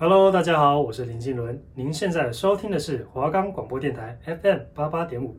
Hello，大家好，我是林金伦。您现在收听的是华冈广播电台 FM 八八点五。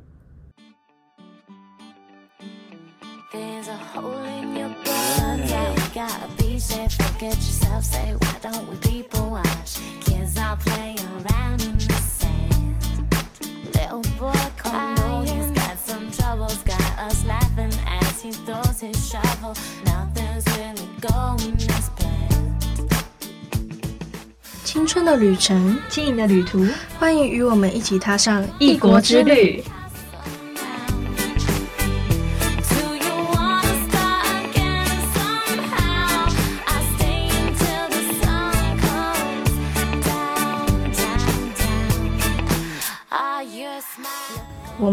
青春的旅程，轻盈的旅途，欢迎与我们一起踏上异国，之旅。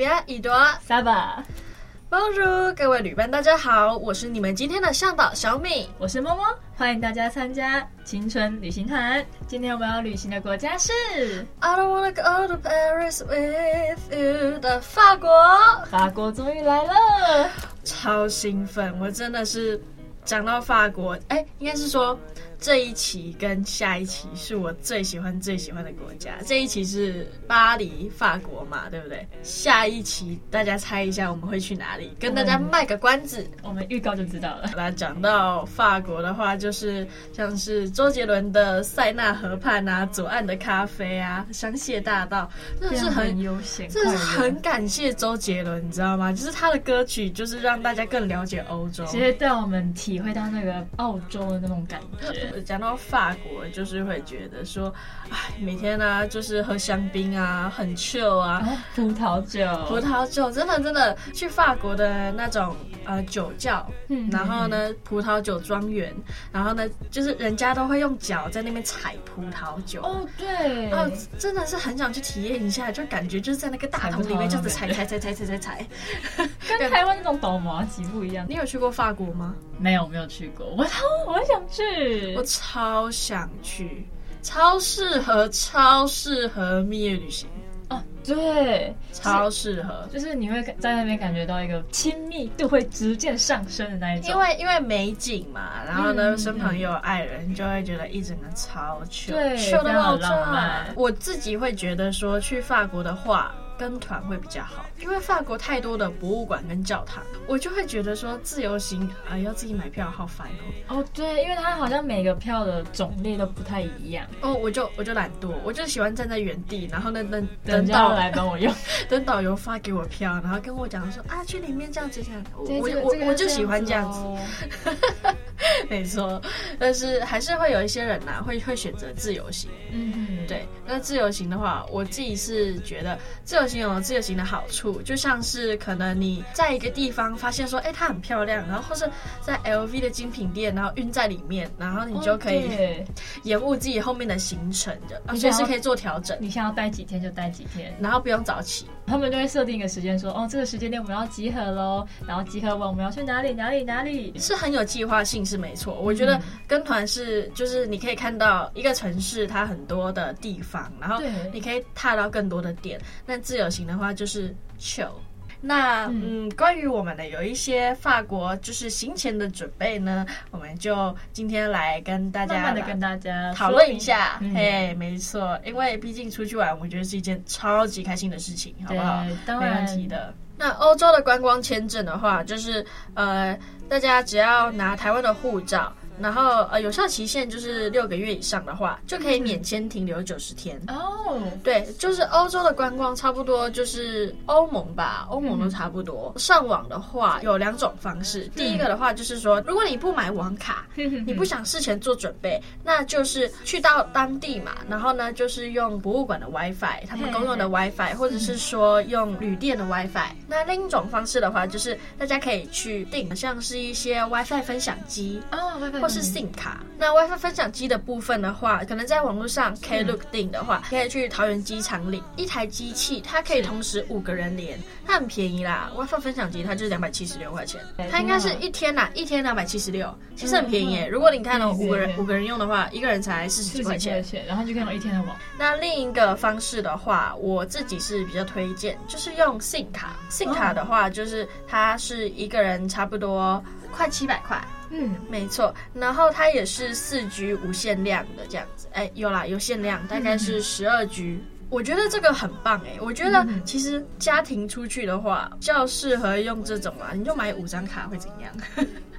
特别一朵撒巴。Bonjour，各位旅伴，大家好，我是你们今天的向导小米，我是默默，欢迎大家参加青春旅行团。今天我们要旅行的国家是 I don't wanna go to Paris with you 的法国。法国终于来了，超兴奋！我真的是讲到法国，哎，应该是说。这一期跟下一期是我最喜欢最喜欢的国家。这一期是巴黎，法国嘛，对不对？下一期大家猜一下我们会去哪里？跟大家卖个关子，我们预告就知道了。来讲到法国的话，就是像是周杰伦的塞纳河畔啊，左岸的咖啡啊，香榭大道，真的是很悠闲，真的是很感谢周杰伦，你知道吗？就是他的歌曲，就是让大家更了解欧洲，其实对我们体会到那个澳洲的那种感觉。讲到法国，就是会觉得说，哎，每天呢、啊、就是喝香槟啊，很 chill 啊，葡萄酒，葡萄酒，真的真的去法国的那种呃酒窖，嗯，然后呢葡萄酒庄园，然后呢就是人家都会用脚在那边踩葡萄酒，哦对，哦真的是很想去体验一下，就感觉就是在那个大桶里面这样子采采采采采采采，跟台湾那种倒麻吉不一样。你有去过法国吗？没有，没有去过。我超我想去，我超想去，超适合，超适合蜜月旅行。哦，对，超适合，就是你会在那边感觉到一个亲密度会逐渐上升的那一种。因为因为美景嘛，然后呢，身旁又有、爱人就会觉得一整个超 chill，对，非常浪漫。我自己会觉得说，去法国的话。跟团会比较好，因为法国太多的博物馆跟教堂，我就会觉得说自由行啊、呃、要自己买票好烦哦。哦，对，因为它好像每个票的种类都不太一样。哦，我就我就懒惰，我就喜欢站在原地，然后呢等等导游来帮我用，等导游发给我票，然后跟我讲说啊去里面这样子这样，我我我就喜欢这样子。没错，但是还是会有一些人呐、啊，会会选择自由行。嗯，对。那自由行的话，我自己是觉得自由行有自由行的好处，就像是可能你在一个地方发现说，哎，它很漂亮，然后或是在 LV 的精品店，然后晕在里面，然后你就可以 延误自己后面的行程的，而且是可以做调整。你想要待几天就待几天，然后不用早起。他们就会设定一个时间，说，哦，这个时间点我们要集合喽，然后集合完我们要去哪里哪里哪里，是很有计划性。是没错，我觉得跟团是就是你可以看到一个城市它很多的地方，然后你可以踏到更多的点。那自由行的话就是 chill。那嗯，嗯，关于我们的有一些法国就是行前的准备呢，我们就今天来跟大家慢慢的跟大家讨论一下。嘿，没错，因为毕竟出去玩，我觉得是一件超级开心的事情，好不好？当然。没问题的。那欧洲的观光签证的话，就是呃，大家只要拿台湾的护照。然后呃，有效期限就是六个月以上的话，就可以免签停留九十天。哦，对，就是欧洲的观光差不多就是欧盟吧，欧盟都差不多。上网的话有两种方式，第一个的话就是说，如果你不买网卡，你不想事前做准备，那就是去到当地嘛，然后呢就是用博物馆的 WiFi，他们公用的 WiFi，或者是说用旅店的 WiFi。那另一种方式的话，就是大家可以去订，像是一些 WiFi 分享机哦，WiFi 或是 SIM 卡。那 WiFi 分享机的部分的话，可能在网络上 Klook 订的话，可以去桃园机场领一台机器，它可以同时五个人连，它很便宜啦。WiFi 分享机它就是两百七十六块钱，它应该是一天呐，一天两百七十六，其实很便宜。如果你看到五个人五个人用的话，一个人才四十几块钱，然后就看到一天的网。那另一个方式的话，我自己是比较推荐，就是用 SIM 卡。SIM 卡的话，就是它是一个人差不多快七百块。嗯，没错。然后它也是四 G 无限量的这样子。哎，有啦，有限量，大概是十二 G。我觉得这个很棒哎，我觉得其实家庭出去的话，较适合用这种啊，你就买五张卡会怎样？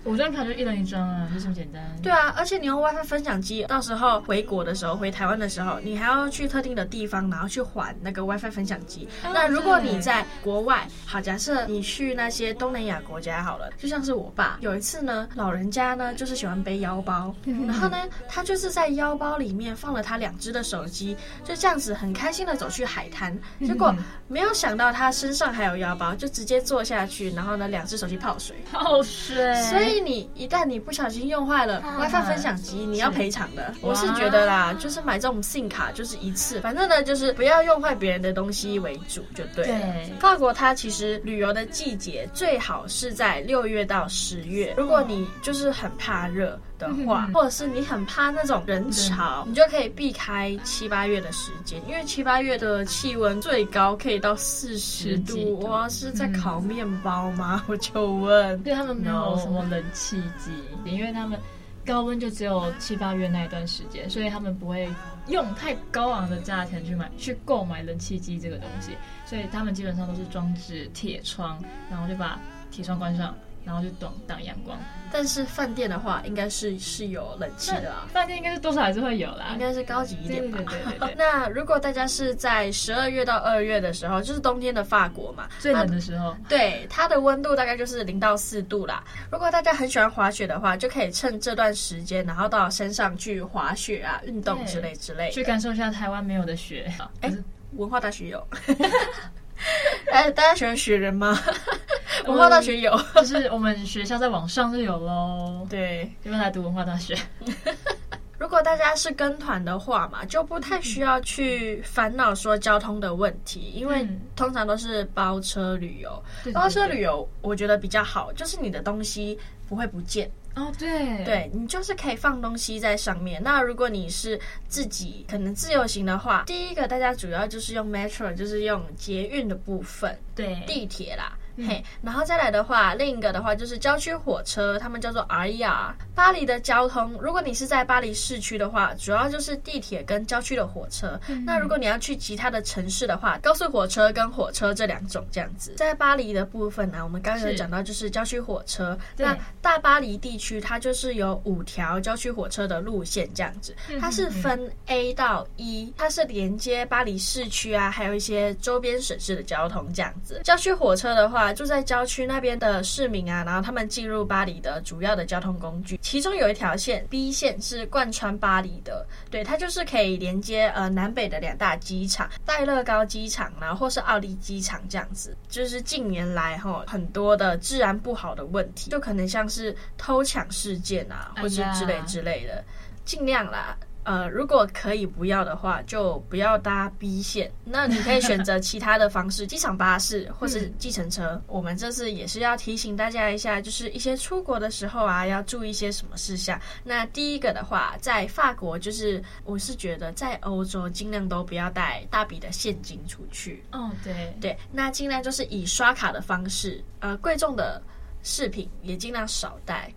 五张卡就一人一张啊，就这么简单。对啊，而且你用 WiFi 分享机，到时候回国的时候，回台湾的时候，你还要去特定的地方，然后去还那个 WiFi 分享机。哦、那如果你在国外，好，假设你去那些东南亚国家好了，就像是我爸有一次呢，老人家呢就是喜欢背腰包，然后呢，他就是在腰包里面放了他两只的手机，就这样子很开心的走去海滩，结果没有想到他身上还有腰包，就直接坐下去，然后呢，两只手机泡水，泡水，所以。所以你一旦你不小心用坏了 WiFi 分享机，你要赔偿的。我是觉得啦，就是买这种 SIM 卡就是一次，反正呢就是不要用坏别人的东西为主就对了。对，法国它其实旅游的季节最好是在六月到十月。如果你就是很怕热的话，或者是你很怕那种人潮，你就可以避开七八月的时间，因为七八月的气温最高可以到四十度。哇，是在烤面包吗？我就问。对他们没有什么冷。气机，因为他们高温就只有七八月那一段时间，所以他们不会用太高昂的价钱去买去购买冷气机这个东西，所以他们基本上都是装置铁窗，然后就把铁窗关上。然后就挡挡阳光，但是饭店的话，应该是是有冷气的啊。饭店应该是多少还是会有啦，应该是高级一点吧。对对对。那如果大家是在十二月到二月的时候，就是冬天的法国嘛，最冷的时候，对，它的温度大概就是零到四度啦。如果大家很喜欢滑雪的话，就可以趁这段时间，然后到山上去滑雪啊，运动之类之类，去感受一下台湾没有的雪。哎，文化大学有。哎，大家喜欢雪人吗？文化大学有，就是我们学校在网上就有喽。对，这边来读文化大学。如果大家是跟团的话嘛，就不太需要去烦恼说交通的问题，因为通常都是包车旅游。包车旅游我觉得比较好，就是你的东西不会不见。哦，对，对，你就是可以放东西在上面。那如果你是自己可能自由行的话，第一个大家主要就是用 metro，就是用捷运的部分，对，地铁啦。嘿，然后再来的话，另一个的话就是郊区火车，他们叫做 RER。巴黎的交通，如果你是在巴黎市区的话，主要就是地铁跟郊区的火车。嗯、那如果你要去其他的城市的话，高速火车跟火车这两种这样子。在巴黎的部分呢、啊，我们刚刚有讲到就是郊区火车。那大巴黎地区它就是有五条郊区火车的路线这样子，它是分 A 到 E，它是连接巴黎市区啊，还有一些周边省市的交通这样子。郊区火车的话。住在郊区那边的市民啊，然后他们进入巴黎的主要的交通工具，其中有一条线 B 线是贯穿巴黎的，对，它就是可以连接呃南北的两大机场，戴乐高机场然后，或是奥利机场这样子。就是近年来哈很多的治安不好的问题，就可能像是偷抢事件啊，或是之类之类的，尽量啦。呃，如果可以不要的话，就不要搭 B 线。那你可以选择其他的方式，机场巴士或是计程车。嗯、我们这次也是要提醒大家一下，就是一些出国的时候啊，要注意一些什么事项。那第一个的话，在法国，就是我是觉得在欧洲尽量都不要带大笔的现金出去。哦，对对，那尽量就是以刷卡的方式，呃，贵重的饰品也尽量少带。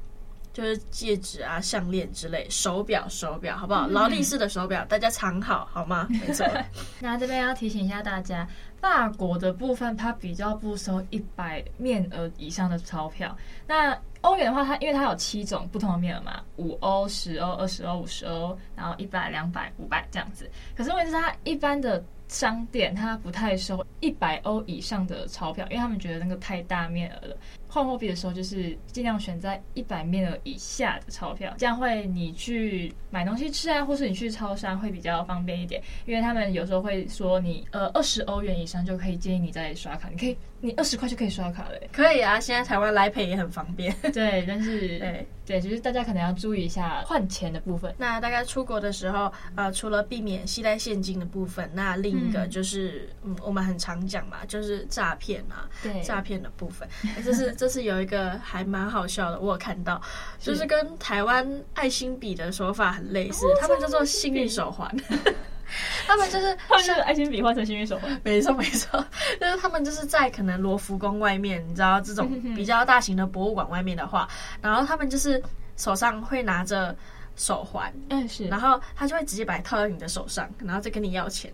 就是戒指啊、项链之类，手表、手表，好不好？劳力士的手表，大家藏好，好吗？没错。那这边要提醒一下大家，法国的部分它比较不收一百面额以上的钞票。那欧元的话，它因为它有七种不同的面额嘛，五欧、十欧、二十欧、五十欧，然后一百、两百、五百这样子。可是问题是，它一般的商店它不太收一百欧以上的钞票，因为他们觉得那个太大面额了。换货币的时候，就是尽量选在一百面额以下的钞票，这样会你去买东西吃啊，或是你去超商会比较方便一点。因为他们有时候会说你呃二十欧元以上就可以建议你再刷卡，你可以你二十块就可以刷卡了。可以啊，现在台湾 Line Pay 也很方便。对，但是对对，就是大家可能要注意一下换钱的部分。那大概出国的时候，呃，除了避免携带现金的部分，那另一个就是嗯，嗯，我们很常讲嘛，就是诈骗啊，对，诈骗的部分，这是。这是有一个还蛮好笑的，我有看到，就是跟台湾爱心笔的手法很类似，他们叫做幸运手环，他们就是 他们就是爱心笔换成幸运手环，没错没错，就是他们就是在可能罗浮宫外面，你知道这种比较大型的博物馆外面的话，然后他们就是手上会拿着手环，嗯是，然后他就会直接把它套在你的手上，然后再跟你要钱，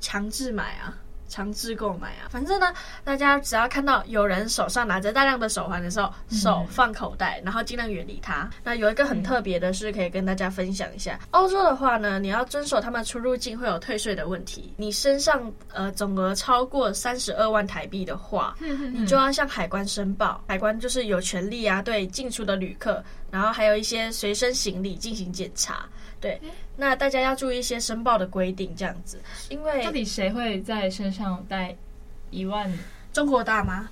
强制买啊。强制购买啊！反正呢，大家只要看到有人手上拿着大量的手环的时候，手放口袋，然后尽量远离他。那有一个很特别的是，可以跟大家分享一下。欧洲的话呢，你要遵守他们出入境会有退税的问题。你身上呃总额超过三十二万台币的话，你就要向海关申报。海关就是有权利啊，对进出的旅客，然后还有一些随身行李进行检查。对，那大家要注意一些申报的规定，这样子，因为到底谁会在身上带一万？中国大妈？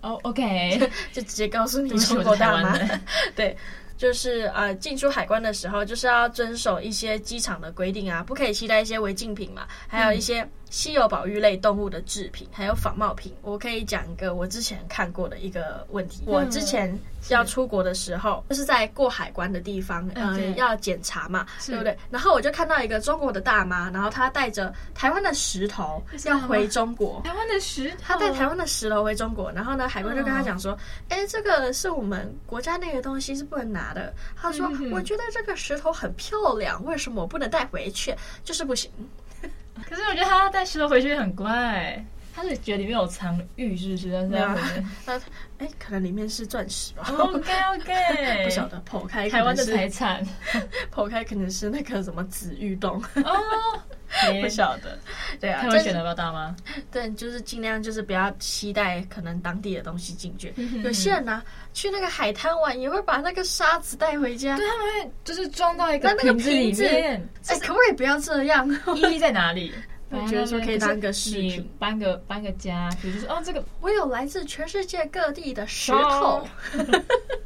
哦、oh，OK，就直接告诉你中国大妈。对，就是呃，进出海关的时候，就是要遵守一些机场的规定啊，不可以携带一些违禁品嘛，还有一些。稀有保育类动物的制品，还有仿冒品，我可以讲一个我之前看过的一个问题。我之前要出国的时候，就是在过海关的地方，嗯，要检查嘛，对不对？然后我就看到一个中国的大妈，然后她带着台湾的石头要回中国。台湾的石头，她带台湾的石头回中国，然后呢，海关就跟她讲说：“哎，这个是我们国家内的东西，是不能拿的。”她说：“我觉得这个石头很漂亮，为什么我不能带回去？就是不行。”可是我觉得他带石头回去很怪，他是觉得里面有藏玉，是不是？没有，那 哎，可能里面是钻石吧。OK OK，不晓得剖开台湾的财产，剖开可能是那个什么紫玉洞哦，不晓得。对啊，他会选择要大吗？对，就是尽量就是不要期待可能当地的东西进去。有些人呢，去那个海滩玩也会把那个沙子带回家，对，他们会就是装到一个瓶子里面。哎，可不可以不要这样？意义在哪里？我觉得说可以当个饰品，搬个搬个家，比如说哦，这个我有来自全世界各地的石头。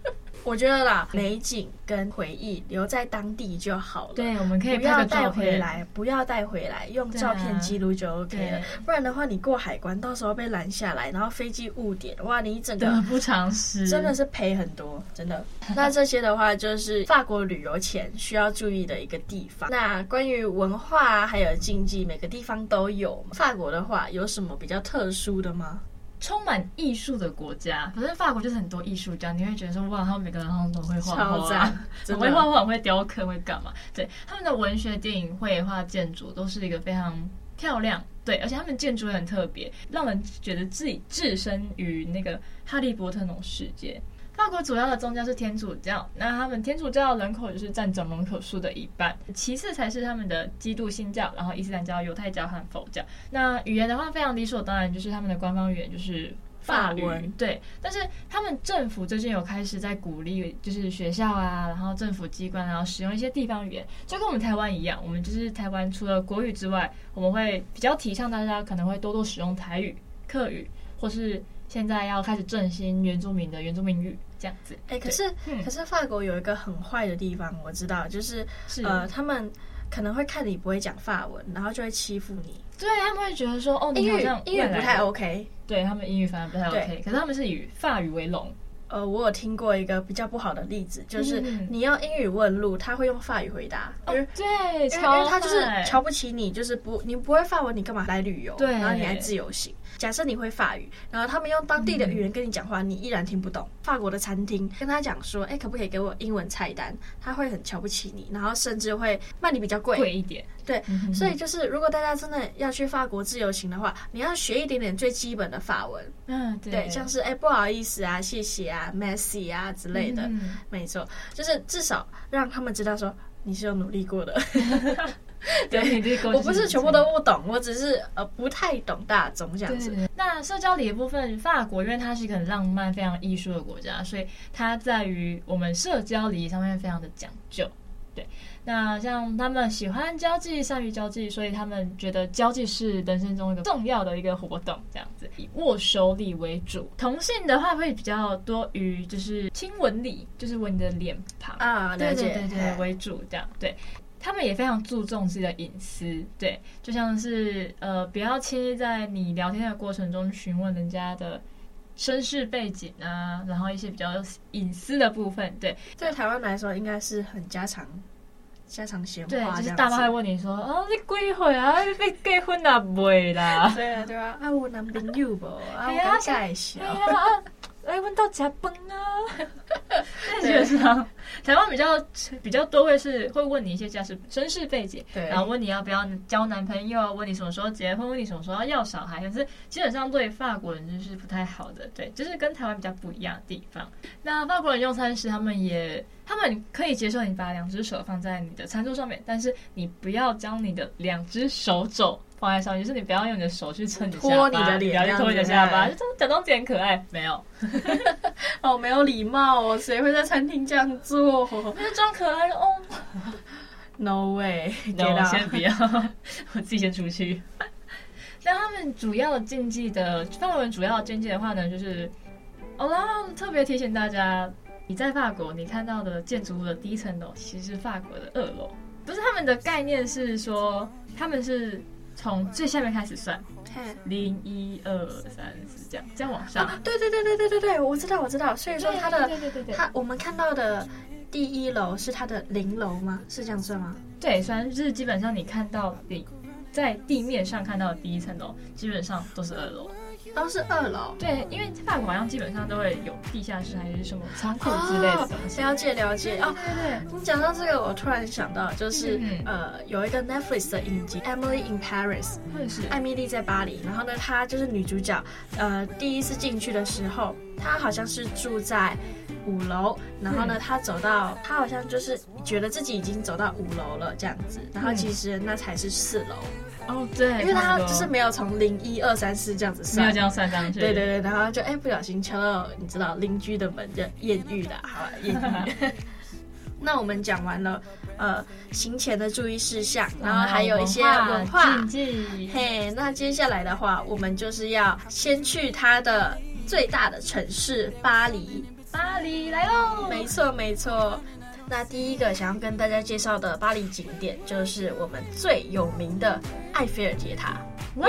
我觉得啦，美景跟回忆留在当地就好了。对，我们可以不要带回来，不要带回来，用照片记录就 OK 了。不然的话，你过海关，到时候被拦下来，然后飞机误点，哇，你一整个得不偿失，真的是赔很多，真的。那这些的话，就是法国旅游前需要注意的一个地方。那关于文化还有经济，每个地方都有。法国的话，有什么比较特殊的吗？充满艺术的国家，反正法国就是很多艺术家，你会觉得说哇，他们每个人好像都会画画，很 会画画，很会雕刻，会干嘛？对，他们的文学、电影、绘画、建筑都是一个非常漂亮，对，而且他们建筑也很特别，让人觉得自己置身于那个哈利波特那种世界。法国主要的宗教是天主教，那他们天主教人口就是占总人口数的一半，其次才是他们的基督新教，然后伊斯兰教、犹太教和佛教。那语言的话，非常理所当然，就是他们的官方语言就是法文。对，但是他们政府最近有开始在鼓励，就是学校啊，然后政府机关，然后使用一些地方语言，就跟我们台湾一样，我们就是台湾除了国语之外，我们会比较提倡大家可能会多多使用台语、客语，或是现在要开始振兴原住民的原住民语。这样子，哎、欸，可是、嗯、可是法国有一个很坏的地方，我知道，就是，是呃，他们可能会看你不会讲法文，然后就会欺负你。对，他们会觉得说，哦，你好像英语不太 OK。对，他们英语反而不太 OK，可是他们是以法语为荣。呃，我有听过一个比较不好的例子，就是你用英语问路，他会用法语回答。哦，对，因为他就是瞧不起你，就是不，你不会法文，你干嘛来旅游？对，然后你还自由行。假设你会法语，然后他们用当地的语言跟你讲话，你依然听不懂。法国的餐厅跟他讲说，哎，可不可以给我英文菜单？他会很瞧不起你，然后甚至会卖你比较贵，贵一点。对，所以就是如果大家真的要去法国自由行的话，你要学一点点最基本的法文。嗯，对，对，像是哎不好意思啊，谢谢啊，Merci 啊之类的，嗯、没错，就是至少让他们知道说你是有努力过的。对，我不是全部都不懂，我只是呃不太懂大众这样子。那社交礼的部分，法国因为它是一个很浪漫、非常艺术的国家，所以它在于我们社交礼仪上面非常的讲究。对，那像他们喜欢交际，善于交际，所以他们觉得交际是人生中一个重要的一个活动，这样子以握手礼为主。同性的话会比较多于就是亲吻礼，就是吻你的脸庞啊，对对对对为主这样对。他们也非常注重自己的隐私，对，就像是呃，不要轻易在你聊天的过程中询问人家的身世背景啊，然后一些比较隐私的部分，对，在台湾来说应该是很家常家常闲话，对，就是大妈会问你说，哦，你几岁啊？你结婚啊？未啦？对啊，对啊，啊，我男朋友不？啊，我介绍。来问到加崩啊！基本上台湾比较比较多会是会问你一些家世、身世背景，对，然后问你要不要交男朋友，问你什么时候结婚，问你什么时候要要小孩。可是基本上对法国人就是不太好的，对，就是跟台湾比较不一样的地方。那法国人用餐时，他们也他们可以接受你把两只手放在你的餐桌上面，但是你不要将你的两只手肘。放在上面，就是你不要用你的手去蹭你的下巴，托你的脸，不要去托你的下巴，就假装自己很可爱。没有，哦，没有礼貌哦，谁会在餐厅这样做？那就装可爱的哦。No way，那我先不要，我自己先出去。那他们主要的禁忌的，法国人主要的禁忌的话呢，就是，好啦，特别提醒大家，你在法国你看到的建筑物的第一层楼，其实是法国的二楼，不是他们的概念是说他们是。从最下面开始算，零一二三四这样，这样往上。啊，对对对对对对对，我知道我知道。所以说它的，对对对对，它我们看到的第一楼是它的零楼吗？是这样算吗？对，算是基本上你看到你在地面上看到的第一层楼，基本上都是二楼。都是二楼，对，因为法国好像基本上都会有地下室还是什么仓库之类的东西。哦、了解了解。哦，对对，对，你讲到这个，我突然想到，就是、嗯、呃，有一个 Netflix 的影集《Emily in Paris》，是。艾米丽在巴黎。然后呢，她就是女主角，呃，第一次进去的时候，她好像是住在五楼，然后呢，他走到，他好像就是觉得自己已经走到五楼了这样子，然后其实那才是四楼。哦，对，因为他就是没有从零一二三四这样子算，没有这样算上去。对对对，然后就哎不小心敲到你知道邻居的门，就艳遇的，好了，艳遇。那我们讲完了，呃，行前的注意事项，然后还有一些文化禁忌。嘿，那接下来的话，我们就是要先去他的最大的城市巴黎。巴黎来喽！没错没错。那第一个想要跟大家介绍的巴黎景点，就是我们最有名的埃菲尔铁塔。哇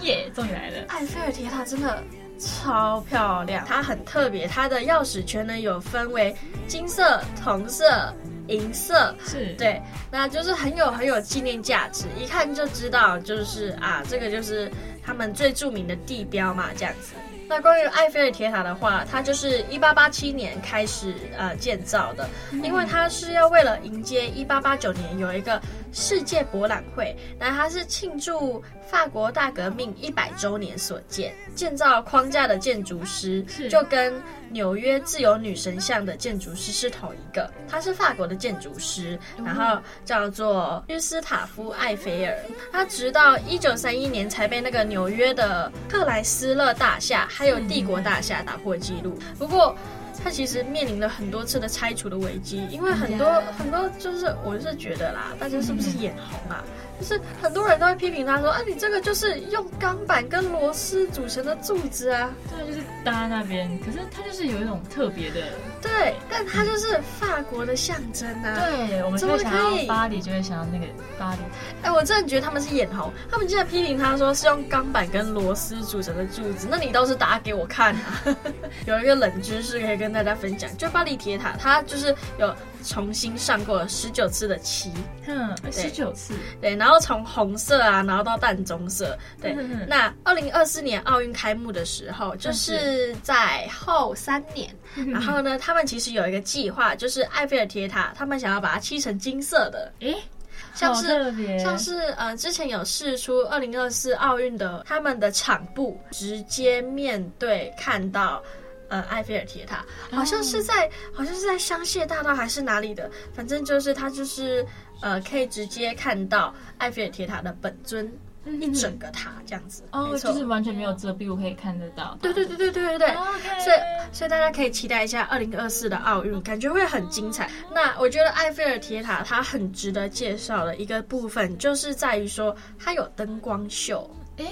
耶，终于来了！埃菲尔铁塔真的超漂亮，它很特别，它的钥匙圈呢有分为金色、铜色、银色，是对，那就是很有很有纪念价值，一看就知道就是啊，这个就是他们最著名的地标嘛，这样子。那关于埃菲尔铁塔的话，它就是一八八七年开始呃建造的，因为它是要为了迎接一八八九年有一个世界博览会，那它是庆祝法国大革命一百周年所建。建造框架的建筑师就跟纽约自由女神像的建筑师是同一个，他是法国的建筑师，然后叫做约斯塔夫·艾菲尔。他直到一九三一年才被那个纽约的克莱斯勒大厦还有帝国大厦打破纪录。不过，他其实面临了很多次的拆除的危机，因为很多很多就是我是觉得啦，大家是不是眼红啊？就是很多人都会批评他说：“啊，你这个就是用钢板跟螺丝组成的柱子啊。”对，就是搭那边。可是它就是有一种特别的，对，但它就是法国的象征啊。对，我们就会想到巴黎，就会想到那个巴黎。哎，我真的觉得他们是眼红，他们竟然批评他说是用钢板跟螺丝组成的柱子，那你倒是打给我看啊！有一个冷知识可以跟大家分享，就巴黎铁塔，它就是有。重新上过十九次的漆，嗯，十九次，对，然后从红色啊，然后到淡棕色，对。嗯、那二零二四年奥运开幕的时候，就是在后三年，嗯、然后呢，他们其实有一个计划，就是埃菲尔铁塔，他们想要把它漆成金色的，诶。像是像是呃，之前有试出二零二四奥运的他们的场部，直接面对看到呃埃菲尔铁塔，好像是在、哦、好像是在香榭大道还是哪里的，反正就是它就是呃可以直接看到埃菲尔铁塔的本尊。一整个塔这样子哦，就是完全没有遮蔽我可以看得到。对对对对对对对，Okay. 所以所以大家可以期待一下二零二四的奥运，感觉会很精彩。那我觉得埃菲尔铁塔它很值得介绍的一个部分，就是在于说它有灯光秀。诶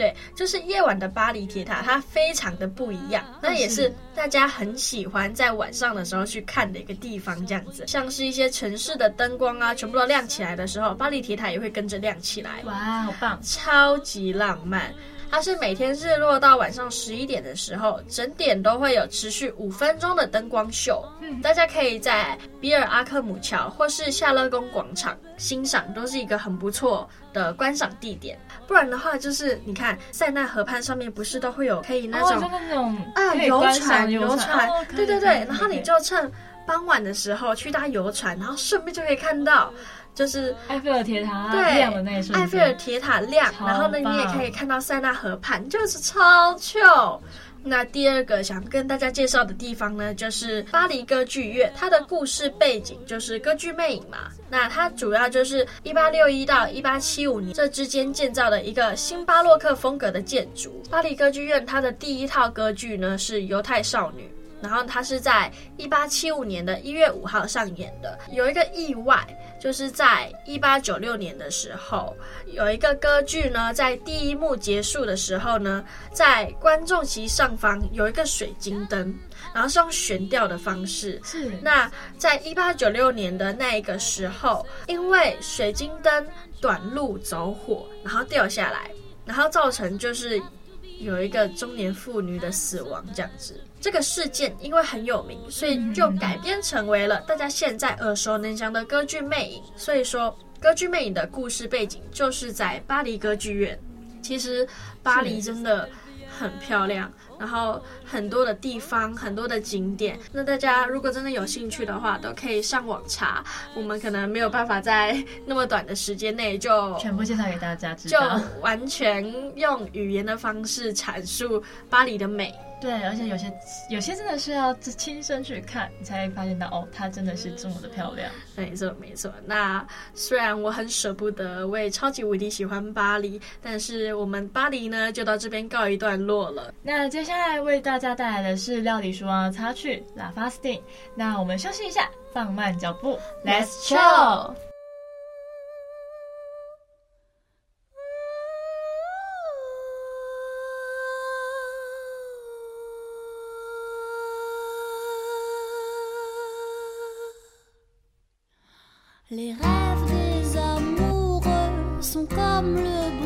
对，就是夜晚的巴黎铁塔，它非常的不一样。那也是大家很喜欢在晚上的时候去看的一个地方，这样子。像是一些城市的灯光啊，全部都亮起来的时候，巴黎铁塔也会跟着亮起来。哇，好棒！超级浪漫。它是每天日落到晚上十一点的时候，整点都会有持续五分钟的灯光秀。嗯，大家可以在比尔阿克姆桥或是夏勒宫广场欣赏，都是一个很不错的观赏地点。不然的话，就是你看塞纳河畔上面不是都会有可以那种、哦、那种啊游船游船，对对对，然后你就趁傍晚的时候去搭游船，然后顺便就可以看到。就是埃菲尔铁塔亮的那一瞬间，埃菲尔铁塔亮，然后呢，你也可以看到塞纳河畔，就是超 chill。那第二个想跟大家介绍的地方呢，就是巴黎歌剧院。它的故事背景就是歌剧魅影嘛。那它主要就是一八六一到一八七五年这之间建造的一个新巴洛克风格的建筑。巴黎歌剧院它的第一套歌剧呢是《犹太少女》。然后它是在一八七五年的一月五号上演的。有一个意外，就是在一八九六年的时候，有一个歌剧呢，在第一幕结束的时候呢，在观众席上方有一个水晶灯，然后是用悬吊的方式。是。那在一八九六年的那一个时候，因为水晶灯短路走火，然后掉下来，然后造成就是有一个中年妇女的死亡这样子。这个事件因为很有名，所以就改编成为了大家现在耳熟能详的歌剧魅影。所以说，歌剧魅影的故事背景就是在巴黎歌剧院。其实巴黎真的很漂亮，然后很多的地方，很多的景点。那大家如果真的有兴趣的话，都可以上网查。我们可能没有办法在那么短的时间内就全部介绍给大家知道，就完全用语言的方式阐述巴黎的美。对，而且有些有些真的是要亲身去看，你才会发现到哦，它真的是这么的漂亮。没错，没错。那虽然我很舍不得，我也超级无敌喜欢巴黎，但是我们巴黎呢，就到这边告一段落了。那接下来为大家带来的是料理书王的插曲《La Fastine》。那我们休息一下，放慢脚步，Let's chill。Les rêves des amoureux sont comme le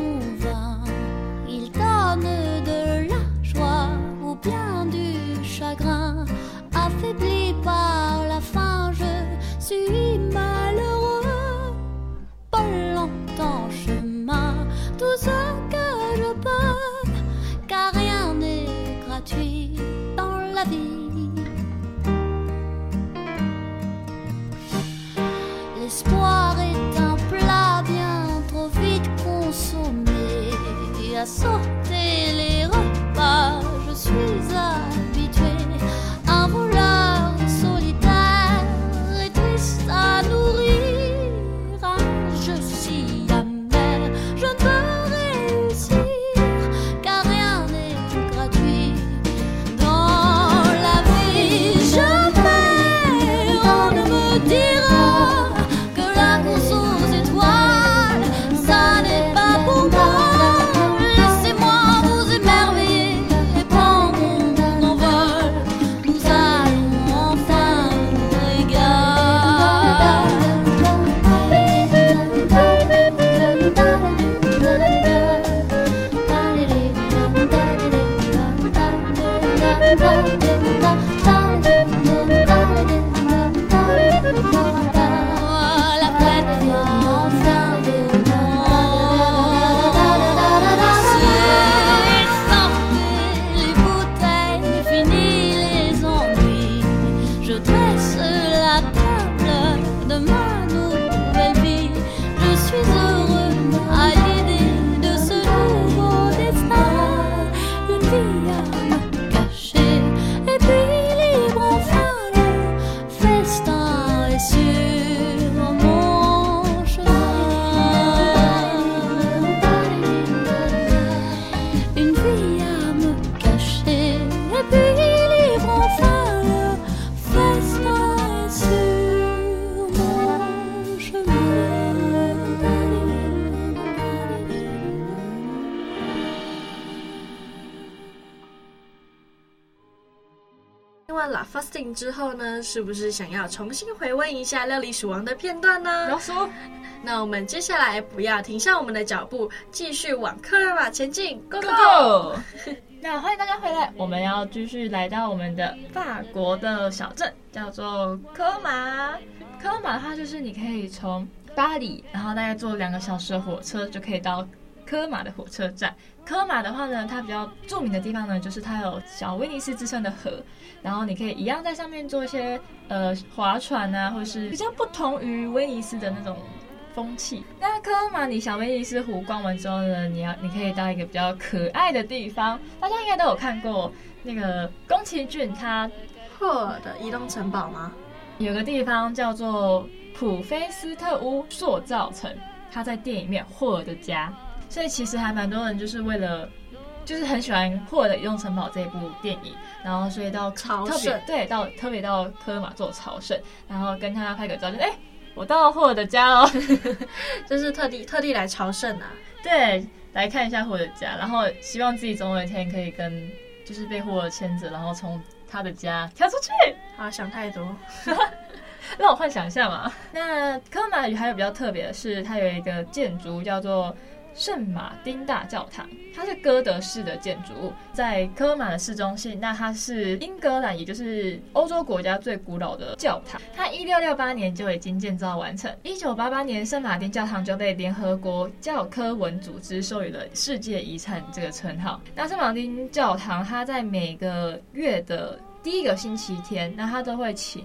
之后呢，是不是想要重新回味一下《料理鼠王》的片段呢？要说，那我们接下来不要停下我们的脚步，继续往科尔玛前进，Go Go！, go! 那欢迎大家回来，我们要继续来到我们的法国的小镇，叫做科马。科马的话就是你可以从巴黎，然后大概坐两个小时的火车就可以到科马的火车站。科马的话呢，它比较著名的地方呢，就是它有小威尼斯之称的河，然后你可以一样在上面做一些呃划船啊，或是比较不同于威尼斯的那种风气。那科马你小威尼斯湖逛完之后呢，你要你可以到一个比较可爱的地方，大家应该都有看过那个宫崎骏他霍尔的移动城堡吗？有个地方叫做普菲斯特屋塑造城，他在电影里面霍尔的家，所以其实还蛮多人就是为了，就是很喜欢霍尔的移动城堡这部电影，然后所以到朝圣，对，到特别到科马做朝圣，然后跟他拍个照，就哎，我到霍尔的家哦，就是特地特地来朝圣啊，对，来看一下霍尔的家，然后希望自己总有一天可以跟，就是被霍尔牵着，然后从。他的家跳出去，好想太多，让我幻想一下嘛。那科马语还有比较特别的是，它有一个建筑叫做圣马丁大教堂，它是哥德式的建筑物，在科马的市中心。那它是英格兰，也就是欧洲国家最古老的教堂。它一六六八年就已经建造完成，一九八八年圣马丁教堂就被联合国教科文组织授予了世界遗产这个称号。那圣马丁教堂，它在每个月的第一个星期天，那它都会请。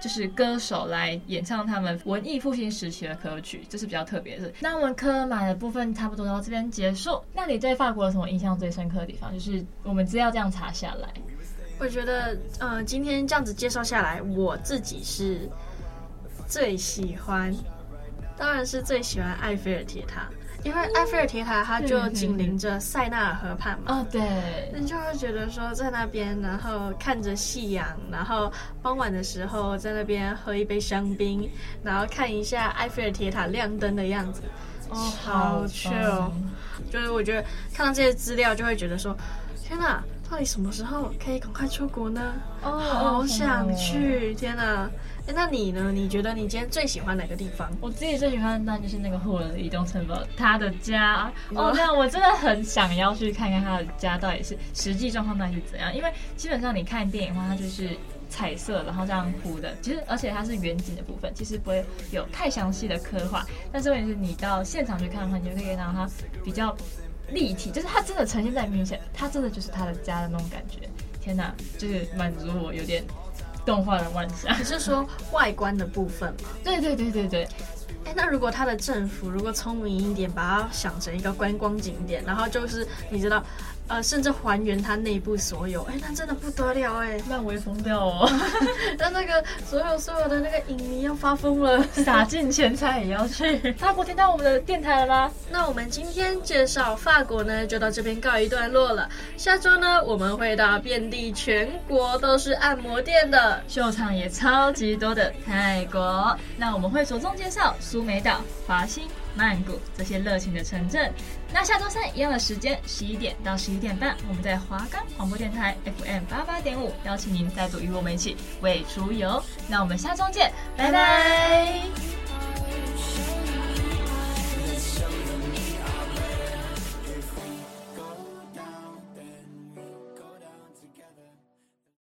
就是歌手来演唱他们文艺复兴时期的歌曲，这是比较特别的。那我们科马的部分差不多到这边结束。那你对法国有什么印象最深刻的地方？就是我们资料这样查下来，我觉得，呃，今天这样子介绍下来，我自己是最喜欢，当然是最喜欢埃菲尔铁塔。因为埃菲尔铁塔它就紧邻着塞纳尔河畔嘛，哦对，你就会觉得说在那边，然后看着夕阳，然后傍晚的时候在那边喝一杯香槟，然后看一下埃菲尔铁塔亮灯的样子，哦，好 chill，就是我觉得看到这些资料就会觉得说，天哪，到底什么时候可以赶快出国呢？哦，好想去，天哪！那你呢？你觉得你今天最喜欢哪个地方？我自己最喜欢的当然就是那个霍尔的移动城堡，他的家。哦，那我真的很想要去看看他的家到底是实际状况到底是怎样。因为基本上你看电影的话，它就是彩色，然后这样糊的。其实而且它是远景的部分，其实不会有太详细的刻画。但是问题是你到现场去看的话，你就可以看到它比较立体，就是它真的呈现在面前，它真的就是他的家的那种感觉。天哪，就是满足我有点。动画的幻想，你是说外观的部分吗？对对对对对。哎，那如果他的政府如果聪明一点，把它想成一个观光景点，然后就是你知道。呃，甚至还原它内部所有，哎，那真的不得了哎，漫威疯掉哦！那那个所有所有的那个影迷要发疯了，撒尽钱财也要去。法国听到我们的电台了吗？那我们今天介绍法国呢，就到这边告一段落了。下周呢，我们会到遍地全国都是按摩店的秀场也超级多的泰国。那我们会着重介绍苏梅岛、华欣。曼谷这些热情的城镇。那下周三一样的时间，十一点到十一点半，我们在华冈广播电台 FM 八八点五，邀请您再度与我们一起为出游。那我们下周见，拜拜。